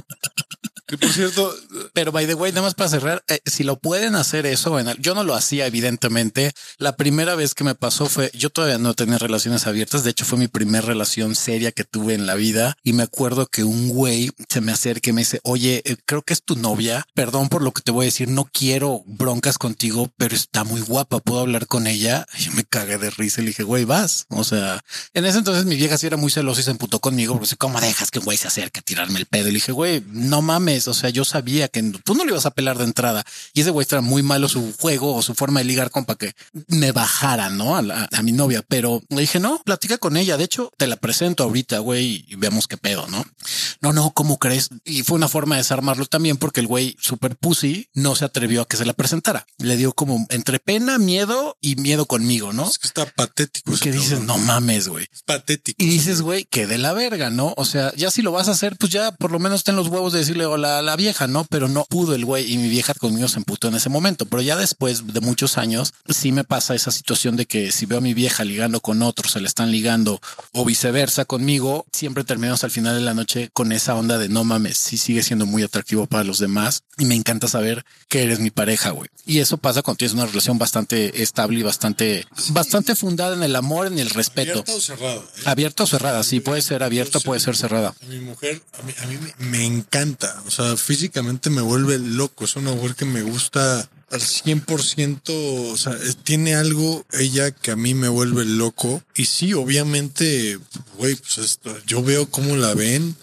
Por cierto, Pero by the way, nada más para cerrar, eh, si lo pueden hacer eso, en el- yo no lo hacía evidentemente. La primera vez que me pasó fue, yo todavía no tenía relaciones abiertas, de hecho fue mi primera relación seria que tuve en la vida y me acuerdo que un güey se me acerca y me dice, oye, eh, creo que es tu novia, perdón por lo que te voy a decir, no quiero broncas contigo, pero está muy guapa, ¿puedo hablar con ella? Y yo me cagué de risa y le dije, güey, vas. O sea, en ese entonces mi vieja sí era muy celosa y se emputó conmigo porque ¿cómo dejas que un güey se acerque a tirarme el pedo? Y dije, güey, no mames. O sea, yo sabía que tú no le ibas a pelar de entrada y ese güey era muy malo su juego o su forma de ligar con para que me bajara, ¿no? A, la- a mi novia, pero le dije, no, platica con ella. De hecho, te la presento ahorita, güey, y veamos qué pedo, ¿no? No, no, ¿cómo crees? Y fue una forma de desarmarlo también porque el güey super pussy no se atrevió a que se la presentara. Le dio como entre pena, miedo y miedo conmigo, ¿no? Es que está patético. Que dices, no mames, güey. Es patético. Y dices, güey, que de la verga, ¿no? O sea, ya si lo vas a hacer, pues ya por lo menos ten los huevos de decirle hola la vieja, ¿no? Pero no pudo el güey y mi vieja conmigo se emputó en ese momento. Pero ya después de muchos años, sí me pasa esa situación de que si veo a mi vieja ligando con otros, se le están ligando o viceversa conmigo, siempre terminamos al final de la noche con esa onda de no mames, sí sigue siendo muy atractivo para los demás y me encanta saber que eres mi pareja, güey. Y eso pasa cuando tienes una relación bastante estable y bastante, bastante fundada en el amor, en el respeto. ¿Abierta o cerrada? eh? Abierta o cerrada, sí, puede ser abierta, puede ser cerrada. A mi mujer, a mí, a mí me, me encanta. O sea, físicamente me vuelve loco. Es una mujer que me gusta al 100%. O sea, es- tiene algo ella que a mí me vuelve loco. Y sí, obviamente, güey, pues esto, yo veo cómo la ven.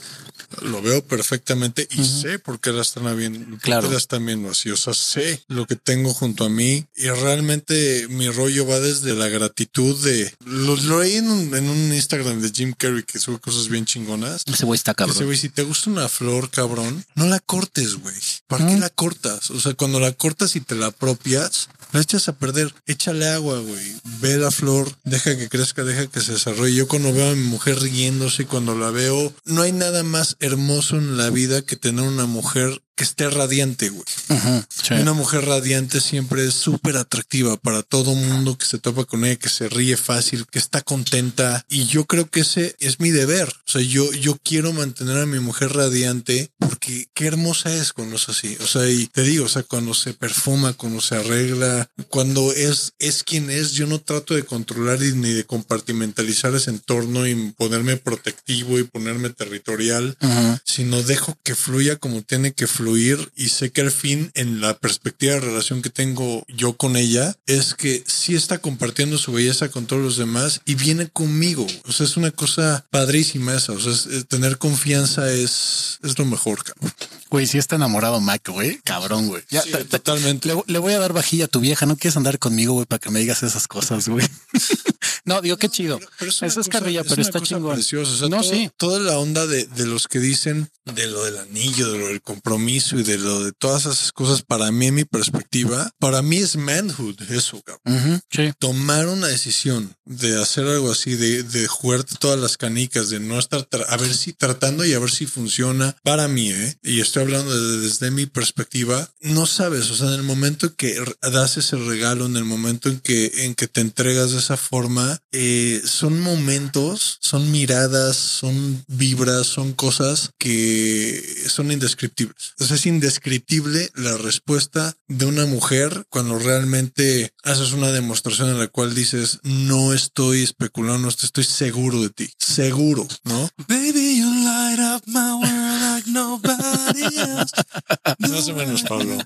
Lo veo perfectamente y sé por qué la están viendo, Claro. qué la están viendo así. O sea, sé lo que tengo junto a mí y realmente mi rollo va desde la gratitud de lo, lo leí en un, en un Instagram de Jim Carrey que sube cosas bien chingonas. Ese güey está cabrón. güey, si te gusta una flor, cabrón, no la cortes, güey. ¿Para qué la cortas? O sea, cuando la cortas y te la apropias, la echas a perder. Échale agua, güey. Ve la flor, deja que crezca, deja que se desarrolle. Yo cuando veo a mi mujer riéndose, cuando la veo, no hay nada más hermoso en la vida que tener una mujer que esté radiante, güey. Sí. Una mujer radiante siempre es súper atractiva para todo mundo que se topa con ella, que se ríe fácil, que está contenta. Y yo creo que ese es mi deber. O sea, yo, yo quiero mantener a mi mujer radiante porque qué hermosa es cuando es así. O sea, y te digo, o sea, cuando se perfuma, cuando se arregla, cuando es, es quien es, yo no trato de controlar ni de compartimentalizar ese entorno y ponerme protectivo y ponerme territorial sino dejo que fluya como tiene que fluir y sé que al fin en la perspectiva de relación que tengo yo con ella es que sí está compartiendo su belleza con todos los demás y viene conmigo. O sea, es una cosa padrísima esa. O sea, es- es- tener confianza es, es lo mejor, cabrón. Güey, sí está enamorado Mac, güey. Cabrón, güey. Ya, Sí, te- te- totalmente. Le, le voy a dar vajilla a tu vieja. No quieres andar conmigo, güey, para que me digas esas cosas, güey. no, digo, qué chido. Pero Eso una es cosa- carrilla, es pero está chingón. preciosa. O sea, no, todo- sí. Toda la onda de, de los que dicen de lo del anillo, de lo del compromiso y de lo de todas esas cosas, para mí, en mi perspectiva, para mí es manhood eso, sí. tomar una decisión de hacer algo así, de, de jugarte todas las canicas, de no estar a ver si tratando y a ver si funciona para mí, ¿eh? Y estoy hablando de- desde mi perspectiva, no sabes, o sea, en el momento que das ese regalo, en el momento en que, en que te entregas de esa forma, eh, son momentos, son miradas, son vibras, son cosas que son indescriptibles. O sea, es indescriptible la respuesta de una mujer cuando realmente haces una demostración en la cual dices, no estoy especulando, estoy, seguro de ti. Seguro, ¿no? Baby, you light up my world like nobody else. Menos, Pablo.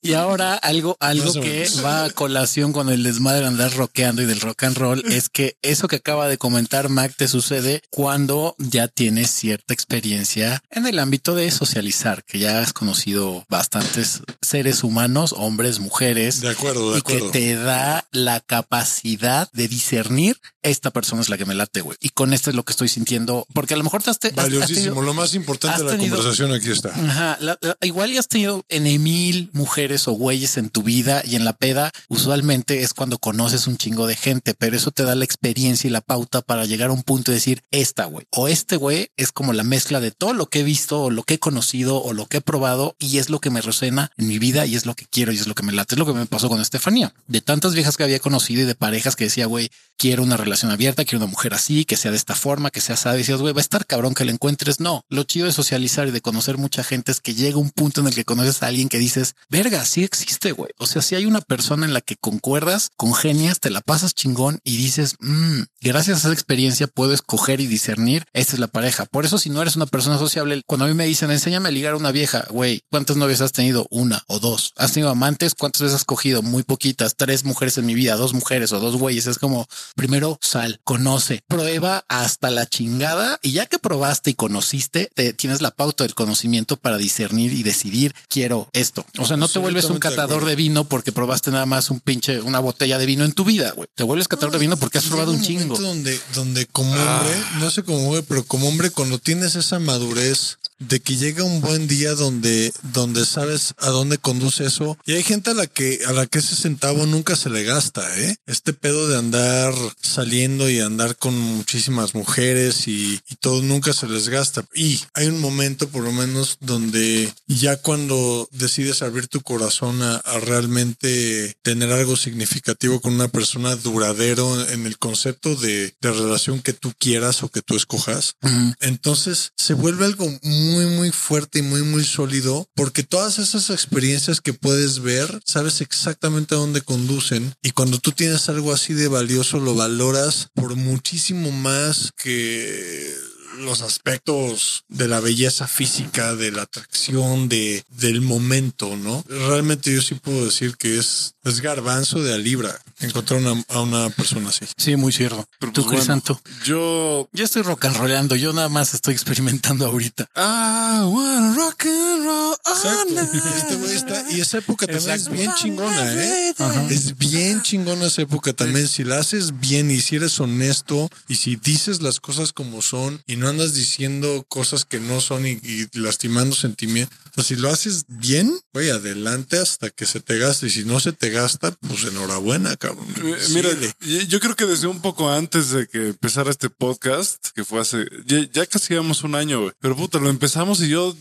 Y ahora algo, algo que va a colación con el desmadre de andar rockeando y del rock and roll es que eso que acaba de comentar Mac te sucede cuando ya tienes cierta experiencia en el ámbito de socializar, que ya has conocido bastantes seres humanos, hombres, mujeres, De acuerdo, de y que acuerdo. te da la capacidad de discernir esta persona es la que me late, güey. Y con esto es lo que estoy sintiendo, porque a lo mejor te has, te- has- has Valiosísimo. tenido- Lo más importante de la tenido- conversación aquí está. Ajá, la- la- igual ya has tenido en mil mujeres o güeyes en tu vida y en la peda, usualmente es cuando conoces un chingo de gente, pero eso te da la experiencia y la pauta para llegar a un punto y decir esta güey o este güey es como la mezcla de todo lo que he visto o lo que he conocido o lo que he probado y es lo que me resuena en mi vida y es lo que quiero y es lo que me late. Es lo que me pasó con Estefanía. De tantas viejas que había conocido y de parejas que decía, güey, quiero una relación abierta, quiero una mujer así, que sea de esta forma, que sea así. Decías, güey, va a estar cabrón que la encuentres. No, lo chido de socializar y de conocer mucha gente es que llega un punto en el que conoces a alguien que dices, verga, sí existe, güey. O sea, si hay una persona en la que concuerdas, congenias, te la pasas chingón y dices, "Mm, gracias a esa experiencia puedo escoger y discernir, esta es la pareja. Por eso, si no eres una persona sociable, cuando a mí me dicen, enséñame a ligar a una vieja, güey, ¿cuántas novias has tenido? Una o dos. ¿Has tenido amantes? ¿Cuántas veces has cogido? Muy poquitas. Tres mujeres en mi vida, dos mujeres o dos güeyes. Es como, primero sal, conoce, prueba hasta la chingada y ya que probaste y conociste, te tienes la pauta del conocimiento para discernir y decidir, quiero esto. O sea, no te vuelves un catador de vino porque probaste nada más un pinche, una botella de vino en tu vida, güey. Te vuelves catador de vino porque has probado un chingo. Donde, donde como hombre, no sé cómo hombre, pero como hombre, cuando tienes esa madurez de que llega un buen día donde, donde sabes a dónde conduce eso. Y hay gente a la que, a la que ese centavo nunca se le gasta, ¿eh? Este pedo de andar saliendo y andar con muchísimas mujeres y, y todo nunca se les gasta. Y hay un momento, por lo menos, donde ya cuando decides abrir tu corazón a, a realmente tener algo significativo con una persona duradero en el concepto de, de relación que tú quieras o que tú escojas, entonces se vuelve algo muy, muy fuerte y muy, muy sólido porque todas esas experiencias que puedes ver, sabes exactamente a dónde conducen y cuando tú tienes algo así de valioso, lo valoras por muchísimo más que los aspectos de la belleza física, de la atracción, de, del momento, ¿no? Realmente yo sí puedo decir que es, es garbanzo de a libra. encontrar una, a una persona así. Sí, muy cierto. Pero, Tú, pues, bueno, Crisanto. Yo. Yo estoy rock and rollando, yo nada más estoy experimentando ahorita. I wanna rock and roll all night. Este está, y esa época también Exacto. es bien chingona, ¿eh? Ajá. Es bien chingona esa época también. Si la haces bien y si eres honesto y si dices las cosas como son y no andas diciendo cosas que no son y, y lastimando sentimientos. Sea, si lo haces bien, güey, adelante hasta que se te gaste. Y si no se te gasta, pues enhorabuena, cabrón. Eh, Mira, Síguele. yo- creo que desde un poco antes de que empezara este podcast, que fue hace, ya, ya casi llevamos un año, güey. Pero puta, lo empezamos y yo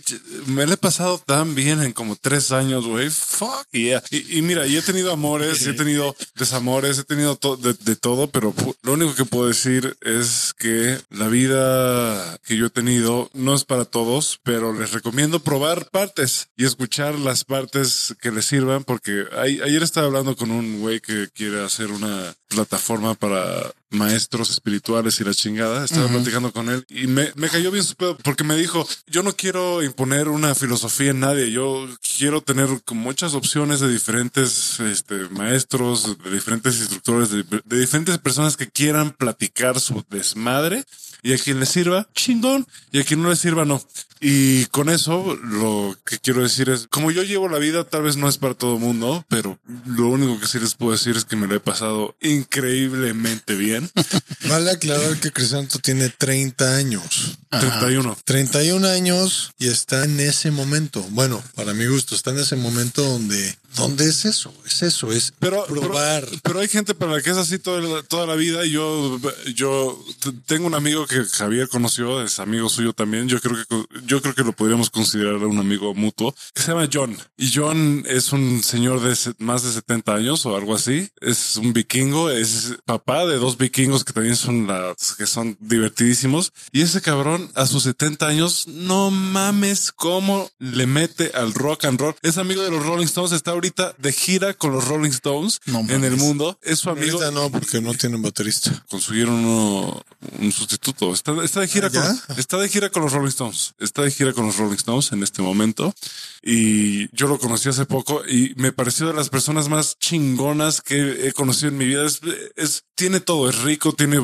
me lo he pasado tan bien en como tres años, güey. Fuck yeah. Y, y mira, y he tenido amores, y he tenido desamores, he tenido to- de, de todo, pero lo único que puedo decir es que la vida que yo he tenido no es para todos, pero les recomiendo probar partes y escuchar las partes que les sirvan, porque ay- ayer estaba hablando con un güey que quiere hacer una plataforma para maestros espirituales y la chingada. Estaba platicando con él y me, me cayó bien su pedo porque me dijo, yo no quiero imponer una filosofía en nadie, yo quiero tener muchas opciones de diferentes este, maestros, de diferentes instructores, de, de diferentes personas que quieran platicar su desmadre y a quien le sirva, chingón, y a quien no le sirva, no. Y con eso lo que quiero decir es, como yo llevo la vida, tal vez no es para todo el mundo, pero lo único que sí les puedo decir es que me lo he pasado increíblemente bien. Vale aclarar que Crisanto tiene 30 años. 31. 31 años y está en ese momento. Bueno, para mi gusto, está en ese momento donde, donde es eso, es eso, es Pero, probar. pero, pero hay gente para la que es así toda la, toda la vida. y Yo, yo tengo un amigo que Javier conoció, es amigo suyo también. Yo creo que, yo creo que lo podríamos considerar un amigo mutuo que se llama John. Y John es un señor de más de 70 años o algo así. Es un vikingo, es papá de dos vikingos que también son las que son divertidísimos. Y ese cabrón a sus 70 años, no mames cómo le mete al rock and roll. Es amigo de los Rolling Stones, está ahorita de gira con los Rolling Stones No en el mundo. Es su amigo. Ahorita no, porque no tienen baterista. Consiguieron uno- un sustituto. Está, está de gira ¿Ah, con, está de gira con los Rolling Stones. Está de gira con los Rolling Stones en este momento. Y yo lo conocí hace poco y me pareció de las personas más chingonas que he conocido en mi vida. Es, es- tiene todo, es rico, tiene,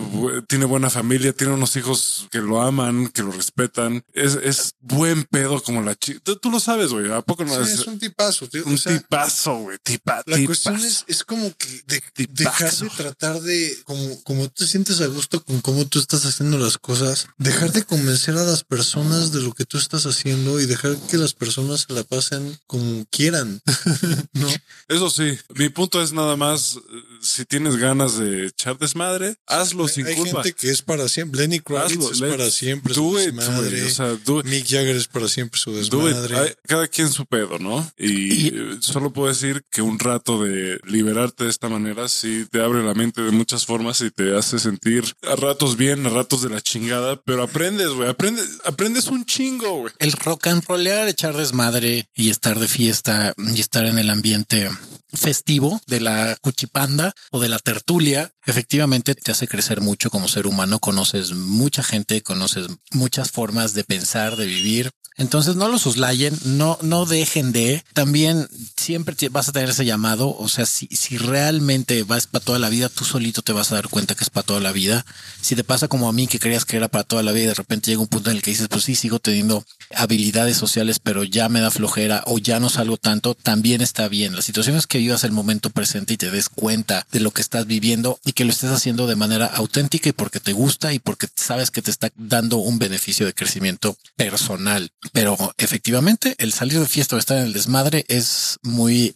tiene buena familia, tiene unos hijos que lo aman, que lo respetan. Es, es buen pedo como la chica. Tú, tú lo sabes, güey. ¿A poco no Sí, es es un tipazo. tío. un O sea, tipazo, güey? Tipa, La tipazo. cuestión es, es como que de- dejar de tratar de, como, como te sientes a gusto con cómo tú estás haciendo las cosas, dejar de convencer a las personas de lo que tú estás haciendo y dejar que las personas se la pasen como quieran. no, Eso sí, mi punto es nada más, eh, si tienes ganas de echar desmadre, hazlo sin hay culpa. gente que es para siempre. Lenny Kravitz Hazlo, es para siempre do it, o sea. Mick Jagger es para siempre su Do it. desmadre. Hay- cada quien su pedo, ¿no? Y, Y- eh, puedo decir que un rato de liberarte de esta manera sí te abre la mente de muchas formas y te hace sentir a ratos bien, a ratos de la chingada, pero aprendes, güey, aprendes, aprendes un chingo, güey. El rock and rollear, echar desmadre y estar de fiesta y estar en el ambiente festivo de la cuchipanda o de la tertulia, efectivamente te hace crecer mucho como ser humano, conoces mucha gente, conoces muchas formas de pensar, de vivir. Entonces no lo soslayen, no, no dejen de. También siempre vas a tener ese llamado. O sea, si, si realmente vas para toda la vida, tú solito te vas a dar cuenta que es para toda la vida. Si te pasa como a mí que creías que era para toda la vida y de repente llega un punto en el que dices, pues sí, sigo teniendo habilidades sociales, pero ya me da flojera o ya no salgo tanto, también está bien. La situación es que vivas el momento presente y te des cuenta de lo que estás viviendo y que lo estés haciendo de manera auténtica y porque te gusta y porque sabes que te está dando un beneficio de crecimiento personal. Pero efectivamente, el salir de fiesta o estar en el desmadre es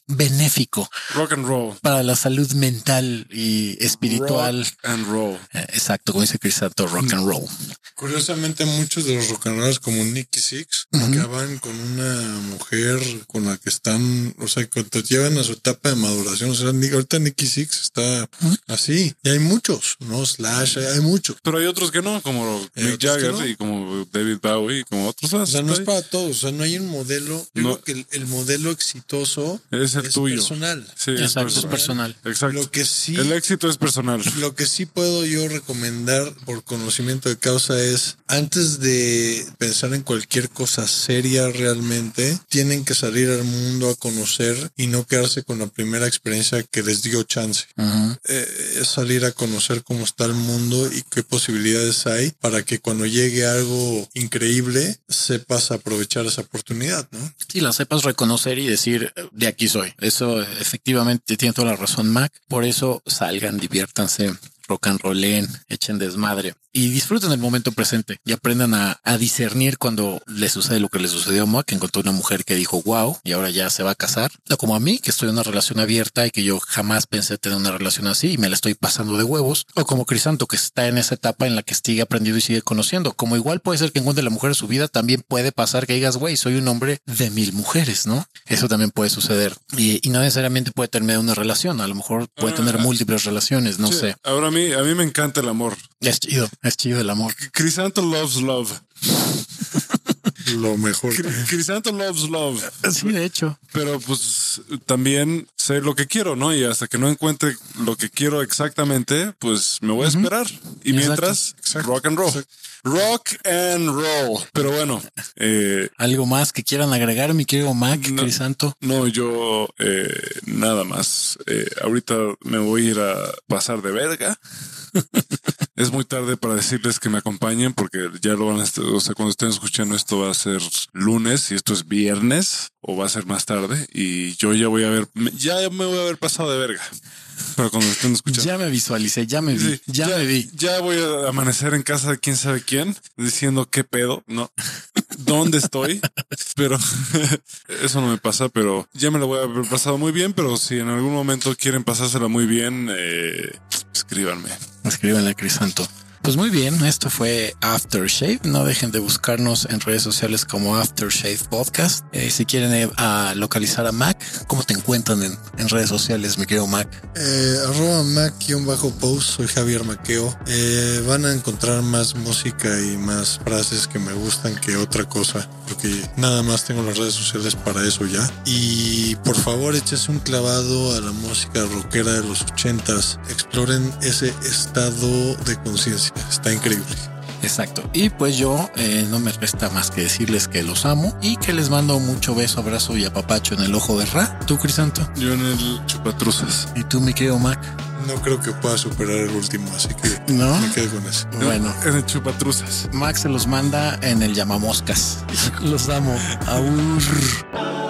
benéfico Rock and roll. para la salud mental y espiritual. Rock and roll. Eh, Exacto, como dice Crisanto, rock and roll. Curiosamente, muchos de los rock and rollers como Nicky Six acaban con una mujer con la que están, o sea, cuando llevan a su etapa de maduración. O sea, ahorita Nicky Six está así. Y hay muchos, ¿no? Slash, hay, muchos. Pero hay otros que no, como Mick Jagger no. y como David Bowie y como otros. O sea, no es para todos. O sea, no hay un modelo. Yo No. creo que el, el modelo exitoso Es el tuyo. personal. Sí, Exacto, es personal. Exacto. Lo que sí. El éxito es personal. Lo que sí puedo yo recomendar por conocimiento de causa es antes de pensar en cualquier cosa seria realmente, tienen que salir al mundo a conocer y no quedarse con la primera experiencia que les dio chance. Eh, es salir a conocer cómo está el mundo y qué posibilidades hay para que cuando llegue algo increíble sepas aprovechar esa oportunidad, ¿no? Sí, la sepas reconocer y decir de aquí soy. Eso efectivamente tiene toda la razón, Mac. Por eso salgan, diviértanse, rock and rollen, echen desmadre y disfruten el momento presente y aprendan a, discernir cuando les sucede lo que le sucedió a Moa, que encontró una mujer que dijo wow y ahora ya se va a casar. No como a mí, que estoy en una relación abierta y que yo jamás pensé tener una relación así y me la estoy pasando de huevos. O como Crisanto, que está en esa etapa en la que sigue aprendiendo y sigue conociendo. Como igual puede ser que encuentre la mujer de su vida, también puede pasar que digas, güey, soy un hombre de mil mujeres, ¿no? Eso también puede suceder. Y, no necesariamente puede terminar una relación. A lo mejor puede tener ah. múltiples relaciones, no sé. Ahora a mí, a mí me encanta el amor. Es chido, es chido el amor. Crisanto loves love. Lo mejor. Crisanto loves love. Sí, de hecho. Pero pues también sé lo que quiero, ¿no? Y hasta que no encuentre lo que quiero exactamente, pues me voy a esperar. Y mientras, rock and roll. Rock and roll. Pero bueno. Eh, ¿Algo más que quieran agregar, mi querido Mac, Crisanto? No, yo eh, nada más. Eh, ahorita me voy a ir a pasar de verga. es muy tarde para decirles que me acompañen porque ya lo van a estar, o sea, cuando estén escuchando esto va a ser lunes y esto es viernes o va a ser más tarde y yo ya voy a ver, ya me voy a haber pasado de verga. Pero cuando estén escuchando. Ya me visualicé, ya me vi, ya, me vi. Ya voy a amanecer en casa de quién sabe quién diciendo qué pedo, no, dónde estoy. Pero eso no me pasa, pero ya me lo voy a haber pasado muy bien. Pero si en algún momento quieren pasársela muy bien, eh, escríbanme. Escríbanle a Crisanto. Pues muy bien, esto fue Aftershave. No dejen de buscarnos en redes sociales como Aftershave Podcast. Eh, si quieren eh, localizar a Mac, ¿cómo te encuentran en, redes sociales, mi querido Mac? Eh, arroba Mac-post, soy Javier Maqueo. Eh, van a encontrar más música y más frases que me gustan que otra cosa, porque nada más tengo las redes sociales para eso ya. Y por favor, échese un clavado a la música rockera de los ochentas. Exploren ese estado de conciencia. Está increíble. Exacto. Y pues yo eh, no me resta más que decirles que los amo y que les mando mucho beso, abrazo y apapacho en el ojo de Ra. ¿Tú, Crisanto? Yo en el chupatruzas. ¿Y tú, mi querido Mac? No creo que pueda superar el último, así que ¿No? me quedo con eso. Bueno. En el chupatruzas. Max se los manda en el llamamoscas. los amo. Aur.